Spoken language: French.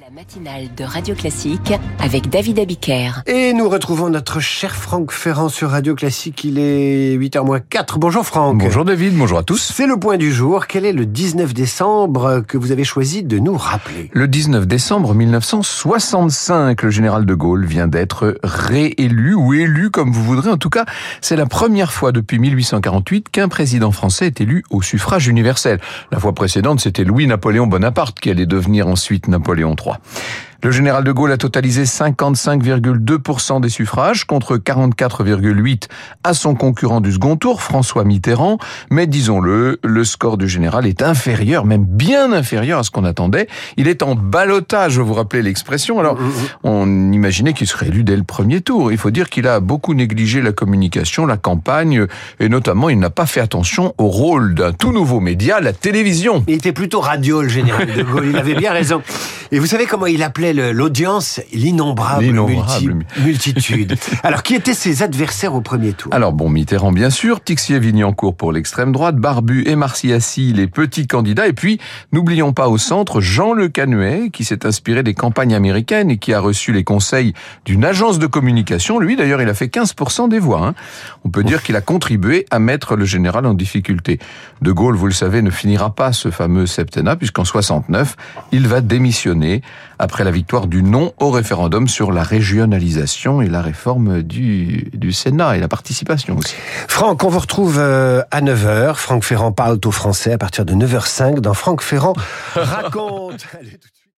La matinale de Radio Classique avec David Abiker. Et nous retrouvons notre cher Franck Ferrand sur Radio Classique. Il est 8h 4. Bonjour Franck. Bonjour David, bonjour à tous. C'est le point du jour. Quel est le 19 décembre que vous avez choisi de nous rappeler? Le 19 décembre 1965, le général de Gaulle vient d'être réélu ou élu comme vous voudrez. En tout cas, c'est la première fois depuis 1848 qu'un président français est élu au suffrage universel. La fois précédente, c'était Louis-Napoléon Bonaparte qui allait devenir ensuite Napoléon III. Le général de Gaulle a totalisé 55,2% des suffrages contre 44,8% à son concurrent du second tour, François Mitterrand. Mais disons-le, le score du général est inférieur, même bien inférieur à ce qu'on attendait. Il est en balotage, vous vous rappelez l'expression. Alors, on imaginait qu'il serait élu dès le premier tour. Il faut dire qu'il a beaucoup négligé la communication, la campagne, et notamment, il n'a pas fait attention au rôle d'un tout nouveau média, la télévision. Il était plutôt radio, le général de Gaulle. Il avait bien raison. Et vous savez comment il appelait l'audience? L'innombrable multitude. Alors, qui étaient ses adversaires au premier tour? Alors, bon, Mitterrand, bien sûr, Tixier-Vignancourt pour l'extrême droite, Barbu et Marciassi, les petits candidats, et puis, n'oublions pas au centre, Jean Le Canuet, qui s'est inspiré des campagnes américaines et qui a reçu les conseils d'une agence de communication. Lui, d'ailleurs, il a fait 15% des voix. Hein. On peut dire qu'il a contribué à mettre le général en difficulté. De Gaulle, vous le savez, ne finira pas ce fameux septennat, puisqu'en 69, il va démissionner après la victoire du non au référendum sur la régionalisation et la réforme du, du Sénat et la participation aussi. Franck, on vous retrouve euh, à 9h. Franck Ferrand parle au français à partir de 9h05 dans Franck Ferrand raconte.